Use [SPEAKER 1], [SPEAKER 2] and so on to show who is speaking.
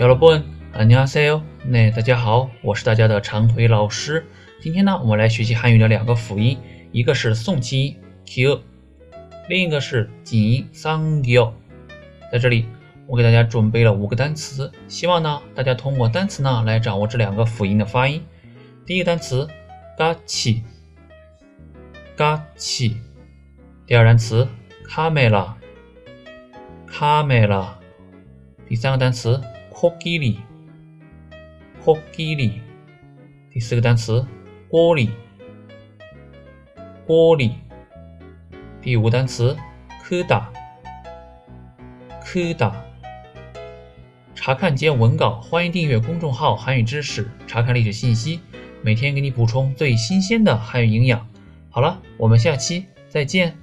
[SPEAKER 1] 여러분안녕하세요 네， 大家好，我是大家的长腿老师。今天呢，我们来学习韩语的两个辅音，一个是送气音 q，另一个是紧音 sang 요。在这里，我给大家准备了五个单词，希望呢，大家通过单词呢来掌握这两个辅音的发音。第一个单词，嘎气，嘎气。第二单词，卡梅拉，卡梅拉。第三个单词， Kokili KOKI，第四个单词锅里锅里第五个单词，Kuda Kuda。查看今文稿，欢迎订阅公众号韩语知识，查看历史信息，每天给你补充最新鲜的韩语营养。好了，我们下期再见。